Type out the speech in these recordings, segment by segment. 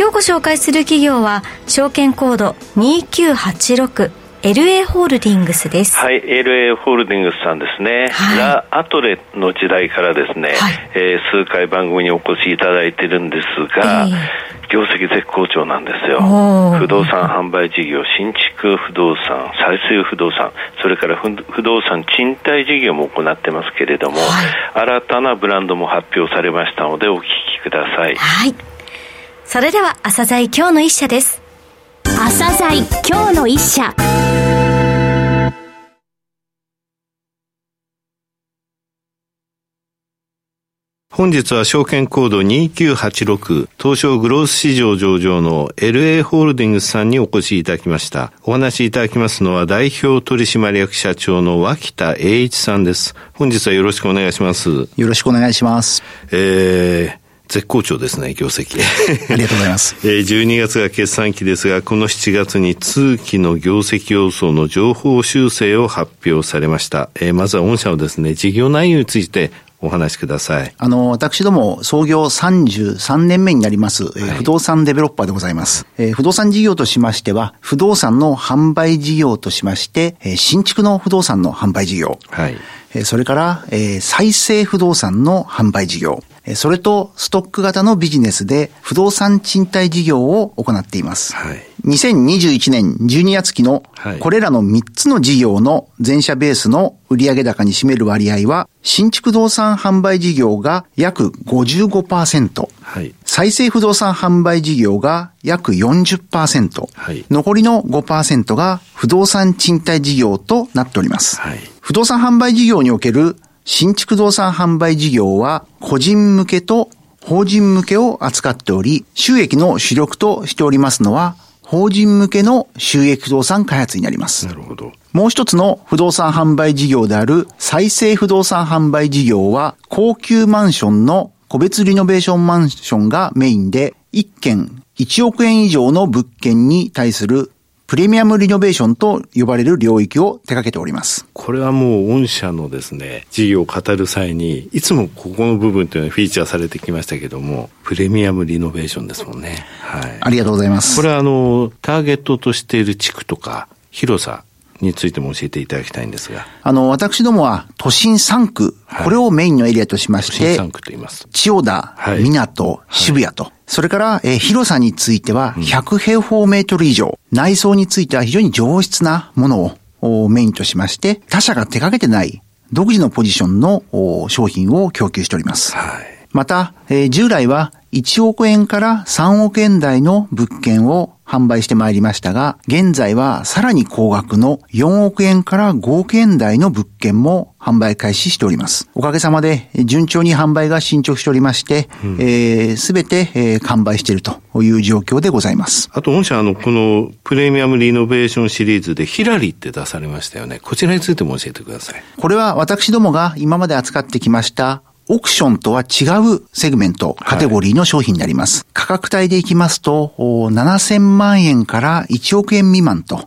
今日ご紹介する企業は証券コード2986 LA ホールディングスです。はい、LA ホールディングスさんですね。はい、ラ・アトレの時代からですね、はい、えー、数回番組にお越しいただいてるんですが、えー、業績絶好調なんですよ。不動産販売事業、新築不動産、再生不動産、それから不動産賃貸事業も行ってますけれども、はい、新たなブランドも発表されましたのでお聞きください。はい。それでは、朝鮮今日の一社です。朝鮮今日の一社。本日は証券コード2986東証グロース市場上場の LA ホールディングスさんにお越しいただきました。お話しいただきますのは代表取締役社長の脇田栄一さんです。本日はよろしくお願いします。よろしくお願いします。えー絶好調ですね、業績。ありがとうございます。え12月が決算期ですが、この7月に通期の業績予想の情報修正を発表されました。えー、まずは御社のですね、事業内容についてお話しください。あの、私ども創業33年目になります、はい、不動産デベロッパーでございます。えー、不動産事業としましては、不動産の販売事業としまして、えー、新築の不動産の販売事業。はい。えー、それから、えー、再生不動産の販売事業。それとストック型のビジネスで不動産賃貸事業を行っています。はい、2021年12月期のこれらの3つの事業の全社ベースの売上高に占める割合は新築動産販売事業が約55%、はい、再生不動産販売事業が約40%、はい、残りの5%が不動産賃貸事業となっております。はい、不動産販売事業における新築動産販売事業は個人向けと法人向けを扱っており、収益の主力としておりますのは、法人向けの収益不動産開発になります。なるほど。もう一つの不動産販売事業である再生不動産販売事業は、高級マンションの個別リノベーションマンションがメインで、1件1億円以上の物件に対するプレミアムリノベーションと呼ばれる領域を手掛けております。これはもう御社のですね、事業を語る際に、いつもここの部分というのはフィーチャーされてきましたけども、プレミアムリノベーションですもんね。はい。ありがとうございます。これはあの、ターゲットとしている地区とか、広さ、についても教えていただきたいんですが。あの、私どもは都心3区、はい、これをメインのエリアとしまして、都心3区と言います。千代田、はい、港、渋谷と、はい、それから、えー、広さについては100平方メートル以上、うん、内装については非常に上質なものをメインとしまして、他社が手掛けてない独自のポジションの商品を供給しております。はい、また、えー、従来は1億円から3億円台の物件を販売してまいりましたが、現在はさらに高額の4億円から5億円台の物件も販売開始しております。おかげさまで順調に販売が進捗しておりまして、す、うん、べ、えー、て、えー、完売しているという状況でございます。あと、御社、あの、このプレミアムリノベーションシリーズでヒラリって出されましたよね。こちらについても教えてください。これは私どもが今まで扱ってきましたオークションとは違うセグメント、カテゴリーの商品になります。はい、価格帯でいきますと、7000万円から1億円未満と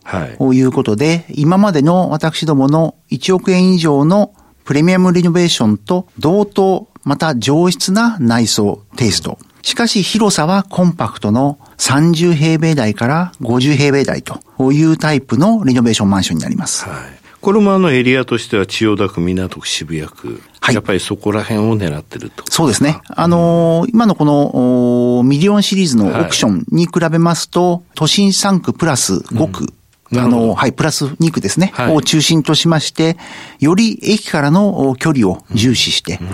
いうことで、はい、今までの私どもの1億円以上のプレミアムリノベーションと同等、また上質な内装、テイスト。しかし広さはコンパクトの30平米台から50平米台というタイプのリノベーションマンションになります。はいこれもあのエリアとしては千代田区、港区、渋谷区。はい。やっぱりそこら辺を狙ってると。そうですね。あのー、今のこの、ミリオンシリーズのオークションに比べますと、はい、都心3区プラス5区。うん、あの、はい、プラス2区ですね、はい、を中心としまして、より駅からの距離を重視して、うんうん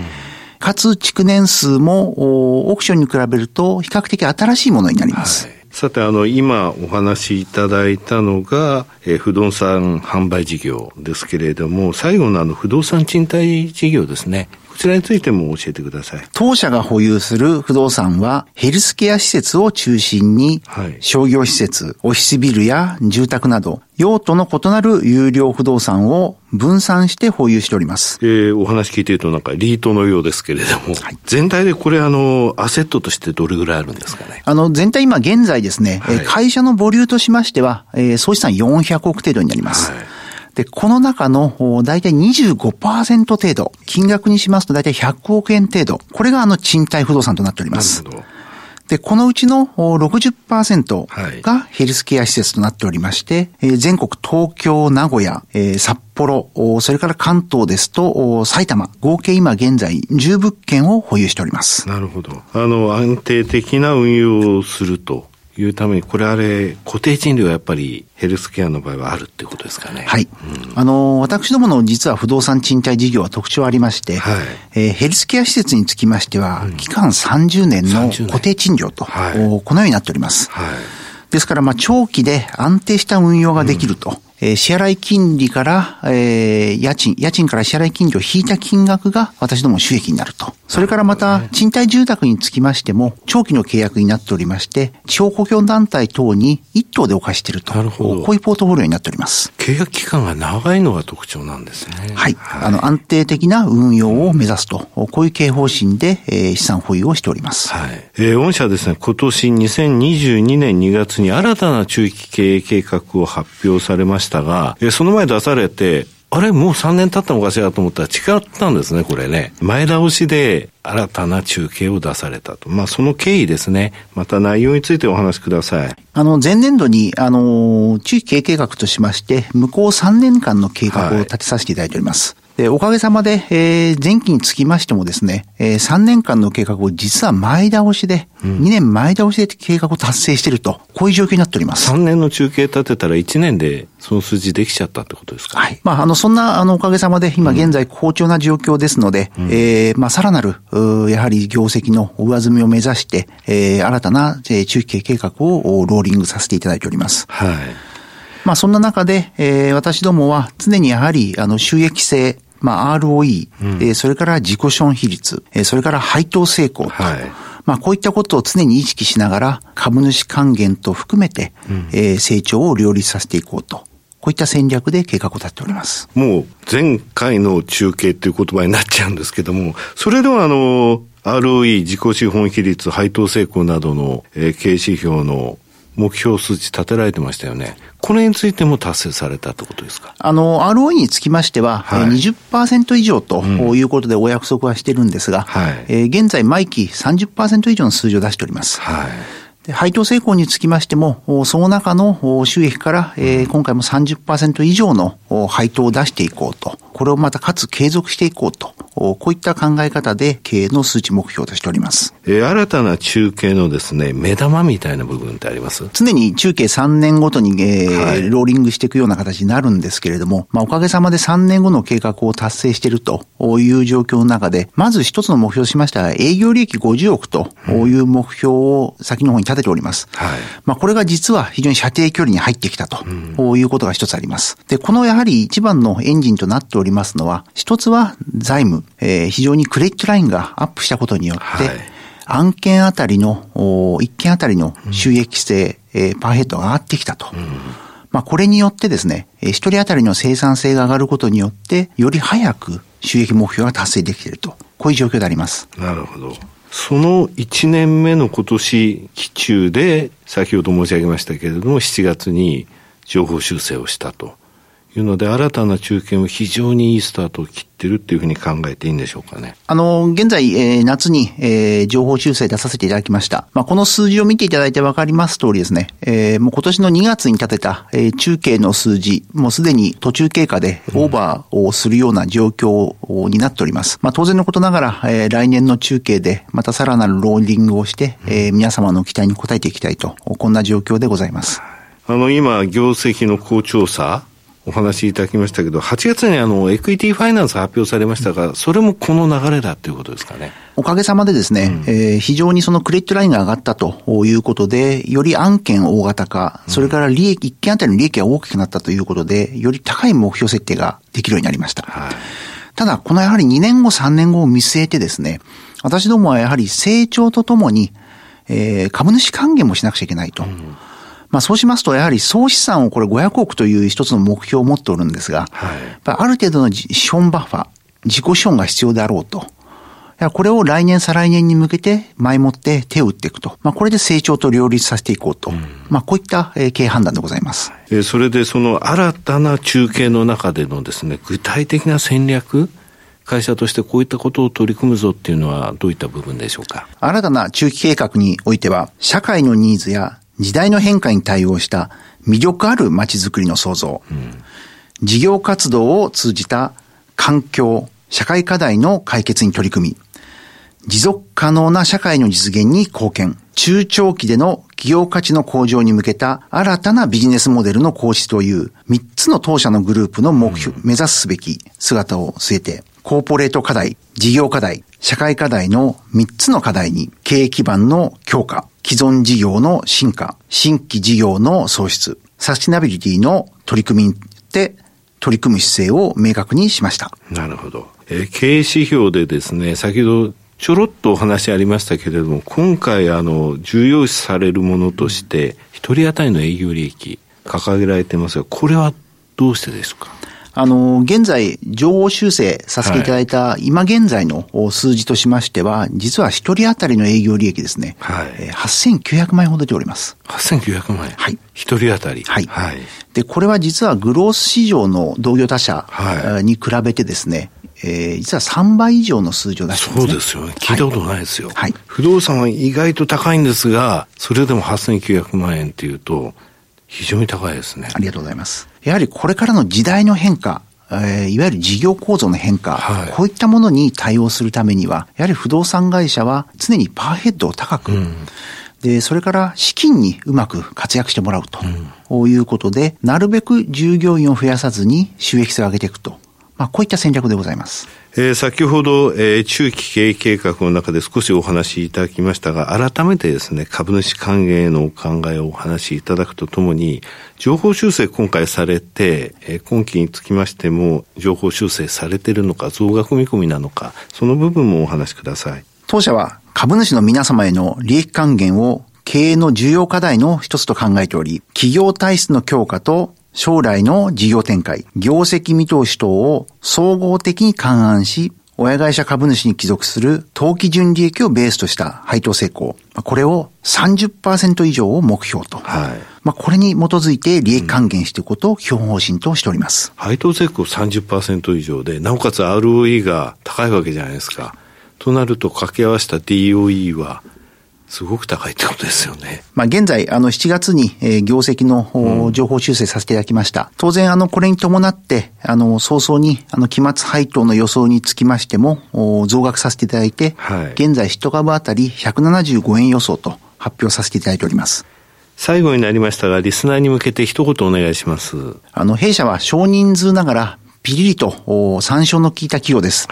かつ築年数もオークションに比べると比較的新しいものになります。はいさて、あの、今お話しいただいたのが、えー、不動産販売事業ですけれども、最後のあの、不動産賃貸事業ですね。こちらについても教えてください。当社が保有する不動産は、ヘルスケア施設を中心に、商業施設、オフィスビルや住宅など、用途の異なる有料不動産を分散して保有しております。えー、お話聞いているとなんかリートのようですけれども、はい、全体でこれあの、アセットとしてどれぐらいあるんですかね？あの、全体今現在ですね、はい、会社のボリューとしましては、えー、総資産400億程度になります。はいで、この中の大体25%程度、金額にしますと大体100億円程度、これがあの賃貸不動産となっております。なるほど。で、このうちの60%がヘルスケア施設となっておりまして、はい、全国東京、名古屋、札幌、それから関東ですと埼玉、合計今現在10物件を保有しております。なるほど。あの、安定的な運用をするというために、これあれ、固定賃料はやっぱりヘルスケアの場合はあるっていうことですかね。はい。うん、あの、私どもの実は不動産賃貸事業は特徴ありまして、はい、えー、ヘルスケア施設につきましては、うん、期間30年の固定賃料と、はい、このようになっております。はい、ですから、まあ、長期で安定した運用ができると。うんえー、支払い金利から、えー、家賃、家賃から支払い金利を引いた金額が私ども収益になると。それからまた、賃貸住宅につきましても、長期の契約になっておりまして、地方公共団体等に一棟でお貸していると。なるほど。こういうポートフォリオになっております。契約期間が長いのが特徴なんですね。はい。はい、あの、安定的な運用を目指すと。こういう経営方針で、えー、資産保有をしております。はい。えー、御社ですね、今年2022年2月に新たな中期経営計画を発表されましたが、えー、その前出されて、あれ、もう3年経ったのかしらと思ったら違ったんですね、これね。前倒しで新たな中継を出されたと。まあ、その経緯ですね。また内容についてお話しください。あの、前年度に、あの、中期経営計画としまして、向こう3年間の計画を立てさせていただいております。はいで、おかげさまで、えー、前期につきましてもですね、えー、3年間の計画を実は前倒しで、うん、2年前倒しで計画を達成していると、こういう状況になっております。3年の中継立てたら1年でその数字できちゃったってことですか、はい。まあ、あの、そんな、あの、おかげさまで、今現在好調な状況ですので、うん、えー、まあ、さらなる、やはり業績の上積みを目指して、えー、新たな、えー、中期計画をローリングさせていただいております。はい。まあ、そんな中で、えー、私どもは常にやはり、あの、収益性、まあ、ROE、うん、えー、それから自己資本比率、えー、それから配当成功と、はい、まあ、こういったことを常に意識しながら、株主還元と含めて、うん、えー、成長を両立させていこうと。こういった戦略で計画を立っております。もう前回の中継という言葉になっちゃうんですけども、それではあの、ROE、自己資本比率、配当成功などの、えー、経営指標の目標数値立てられてましたよね。これについても達成されたってことですか？あの、ROE につきましては、はい、20%以上ということでお約束はしてるんですが、はい、えー、現在毎期30%以上の数字を出しております。はい配当成功につきましても、その中の収益から、えー、今回も30%以上の配当を出していこうと。これをまたかつ継続していこうと。こういった考え方で経営の数値目標としております。えー、新たな中継のですね、目玉みたいな部分ってあります？常に中継3年ごとに、えー、はい、ローリングしていくような形になるんですけれども、まあ、おかげさまで3年後の計画を達成しているという状況の中で、まず一つの目標としましては、営業利益50億という目標を先の方に立てております。はい、まあ、これが実は非常に射程距離に入ってきたということが一つあります。で、このやはり一番のエンジンとなっておりますのは、一つは財務、えー、非常にクレジットラインがアップしたことによって、はい、案件あたりの、一件あたりの収益性、うん、えー、パーヘッドが上がってきたと。うんまあ、これによってですね、一人当たりの生産性が上がることによって、より早く収益目標が達成できていると。こういう状況であります。なるほど。その1年目の今年期中で、先ほど申し上げましたけれども、7月に情報修正をしたと。いうので、新たな中堅を非常にいいスタートを切ってるっていうふうに考えていいんでしょうかね。あの、現在、えー、夏に、えー、情報修正出させていただきました。まあ、この数字を見ていただいてわかります通りですね、えー、もう今年の2月に立てた、えー、中継の数字、もうすでに途中経過でオーバーをするような状況になっております。まあ、当然のことながら、えー、来年の中計でまたさらなるローリングをして、えー、皆様の期待に応えていきたいと、こんな状況でございます。あの、今、業績の好調さ、お話しいただきましたけど、8月にあの、エクイティファイナンス発表されましたが、それもこの流れだということですかね。おかげさまでですね、うん、えー、非常にそのクレジットラインが上がったということで、より案件大型化、それから利益、一件あたりの利益が大きくなったということで、より高い目標設定ができるようになりました。はいただ、このやはり2年後、3年後を見据えてですね、私どもはやはり成長とともに、えー、株主還元もしなくちゃいけないと。うんまあそうしますと、やはり総資産をこれ500億という一つの目標を持っておるんですが、はい、ある程度の資本バッファ、自己資本が必要であろうと。これを来年、再来年に向けて前もって手を打っていくと。まあ、これで成長と両立させていこうと。うん、まあ、こういった経営判断でございます。えそれでその新たな中継の中でのですね、具体的な戦略会社としてこういったことを取り組むぞっていうのはどういった部分でしょうか？新たな中期計画においては、社会のニーズや時代の変化に対応した魅力ある街づくりの創造、うん、事業活動を通じた環境、社会課題の解決に取り組み、持続可能な社会の実現に貢献、中長期での企業価値の向上に向けた新たなビジネスモデルの構築という3つの当社のグループの目標、うん、目指すべき姿を据えて、コーポレート課題、事業課題、社会課題の3つの課題に経営基盤の強化、既存事業の進化、新規事業の創出、サスティナビリティの取り組みで取り組む姿勢を明確にしました。なるほど。えー、経営指標でですね、先ほどちょろっとお話ありましたけれども、今回あの、重要視されるものとして、一人当たりの営業利益掲げられてますが、これはどうしてですか？あの、現在、情報修正させていただいた、今現在の数字としましては、実は一人当たりの営業利益ですね。はい。8900万円ほどでおります。8900万円はい。一人当たりはい。はい。で、これは実はグロース市場の同業他社に比べてですね、えー、実は3倍以上の数字を出してます、ね、そうですよね。聞いたことないですよ。はい。不動産は意外と高いんですが、それでも8900万円っていうと、非常に高いですね。ありがとうございます。やはりこれからの時代の変化、えー、いわゆる事業構造の変化、はい、こういったものに対応するためには、やはり不動産会社は常にパーヘッドを高く、うん、で、それから資金にうまく活躍してもらうと、うん、いうことで、なるべく従業員を増やさずに収益性を上げていくと。まあ、こういった戦略でございます。えー、先ほど、えー、中期経営計画の中で少しお話しいただきましたが、改めてですね、株主還元へのお考えをお話しいただくとともに、情報修正今回されて、えー、今期につきましても、情報修正されているのか、増額見込みなのか、その部分もお話しください。当社は株主の皆様への利益還元を経営の重要課題の一つと考えており、企業体質の強化と将来の事業展開、業績見通し等を総合的に勘案し、親会社株主に帰属する当期純利益をベースとした配当成功。これを30%以上を目標と。はい。まあ、これに基づいて利益還元していくことを基本方針としております。配当成功30%以上で、なおかつ ROE が高いわけじゃないですか。となると掛け合わせた DOE はすごく高いってことですよね。まあ現在、あの7月に、えー、業績の、情報修正させていただきました。当然、あのこれに伴って、あの早々にあの期末配当の予想につきましても増額させていただいて、はい、現在1株当たり175円予想と発表させていただいております。最後になりましたが、リスナーに向けて一言お願いします。あの、弊社は少人数ながら、ピリリと参照の効いた企業です。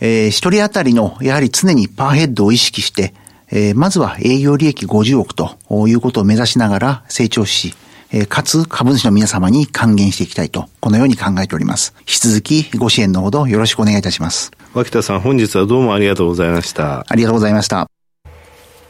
えー、一人当たりの、やはり常にパーヘッドを意識して、えー、まずは営業利益50億ということを目指しながら成長し、えー、かつ株主の皆様に還元していきたいと、このように考えております。引き続きご支援のほどよろしくお願いいたします。脇田さん、本日はどうもありがとうございました。ありがとうございました。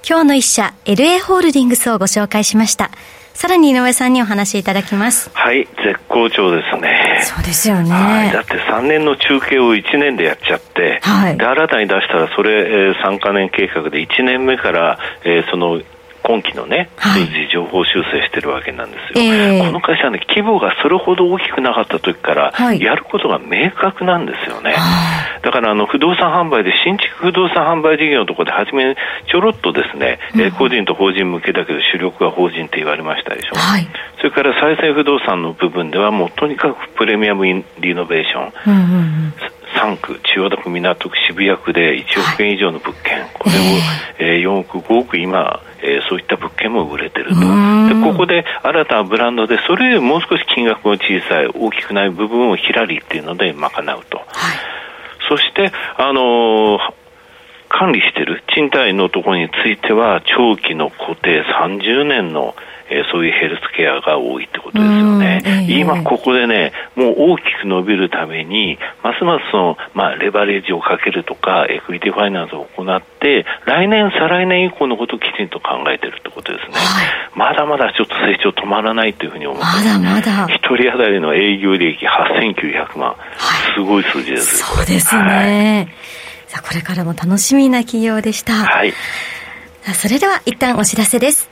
今日の一社、LA ホールディングスをご紹介しました。さらに井上さんにお話しいただきます。はい、絶好調ですね。そうですよね。はい、だって3年の中継を1年でやっちゃって、はい、で、新たに出したらそれ、えー、3か年計画で1年目から、えー、その今期のね、数字情報修正してるわけなんですよ、はい、この会社はね、規模がそれほど大きくなかった時から、やることが明確なんですよね。はい、だからあの不動産販売で、新築不動産販売事業のところで、初めちょろっとですね、うん、個人と法人向けだけど、主力は法人って言われましたでしょ。はい、それから再生不動産の部分では、もうとにかくプレミアムリノベーション。うんうんうん。3区、千代田区、港区、渋谷区で1億円以上の物件、これを、えー、4億、5億、今、えー、そういった物件も売れてると。で、ここで新たなブランドで、それよりもう少し金額の小さい、大きくない部分をヒラリっていうので賄うと。はい、そして、あのー管理している賃貸のところについては長期の固定30年のえー、そういうヘルスケアが多いってことですよね。ね、えー、今ここでね、もう大きく伸びるために、ますますその、まあ、レバレッジをかけるとか、エクイティファイナンスを行って、来年、再来年以降のことをきちんと考えてるってことですね。はい、まだまだちょっと成長止まらないというふうに思ってまだまだ。一人当たりの営業利益8900万。はい、すごい数字ですそうですね。はいさあ、これからも楽しみな企業でした。はい。それでは一旦お知らせです。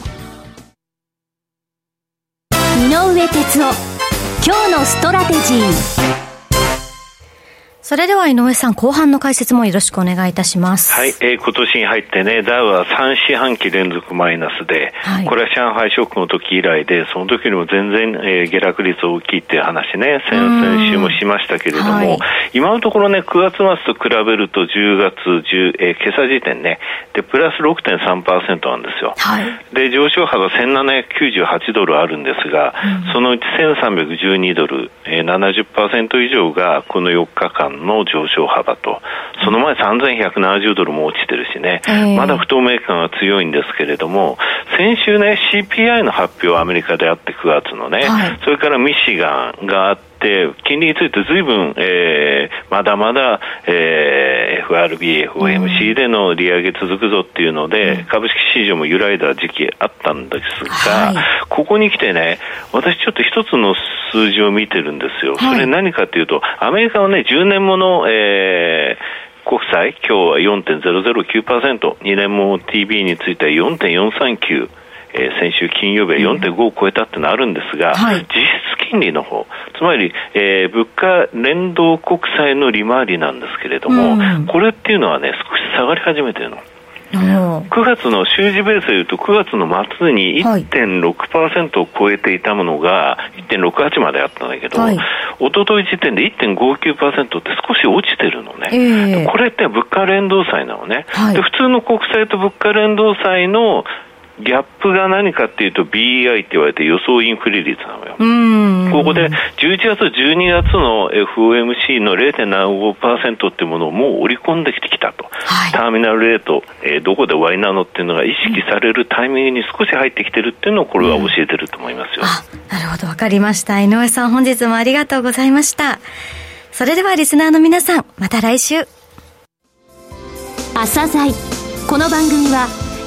井上哲夫今日のストラテジー。それでは井上さん、後半の解説もよろしくお願いいたします。はい、えー、今年に入ってね、ダウは3四半期連続マイナスで、はい、これは上海ショックの時以来で、その時よりも全然、えー、下落率大きいっていう話ね、先々週もしましたけれども、はい、今のところね、9月末と比べると10月10、えー、今朝時点ね、で、プラス6.3%なんですよ。はい、で、上昇幅1798ドルあるんですが、うん、そのうち1312ドル、えー、70%以上がこの4日間の上昇幅と、その前3170ドルも落ちてるしね、えー、まだ不透明感が強いんですけれども、先週ね、CPI の発表、アメリカであって9月のね、はい、それからミシガンがあって、金利についてずいぶん、えー、まだまだ、えー、FRB、FOMC での利上げ続くぞっていうので、うん、株式市場も揺らいだ時期あったんですが、はい、ここに来てね、私ちょっと一つの数字を見てるんですよ。それ何かというと、アメリカはね、10年もの、えー国債、今日は4.009%、2年も TB については4.439、えー、先週金曜日は4.5を超えたってのあるんですが、はい、実質金利の方、つまり、えー、物価連動国債の利回りなんですけれども、うん、これっていうのはね、少し下がり始めてるの。9月の週次ベースでいうと、9月の末に1.6%を超えていたものが1.68まであったんだけど、はい、一昨日時点で1.59%って少し落ちてるのね、えー、これって物価連動債なのね、はい、で普通の国債と物価連動債のギャップが何かっていうと BEI って言われて予想インフレ率なのよ。ここで11月、12月の FOMC の0.75%っていうものをもう織り込んできてきたと。はい、ターミナルレート、えー、どこで終わりなのっていうのが意識されるタイミングに少し入ってきてるっていうのをこれは教えてると思いますよ。なるほど、わかりました。井上さん本日もありがとうございました。それではリスナーの皆さん、また来週。朝鮮この番組は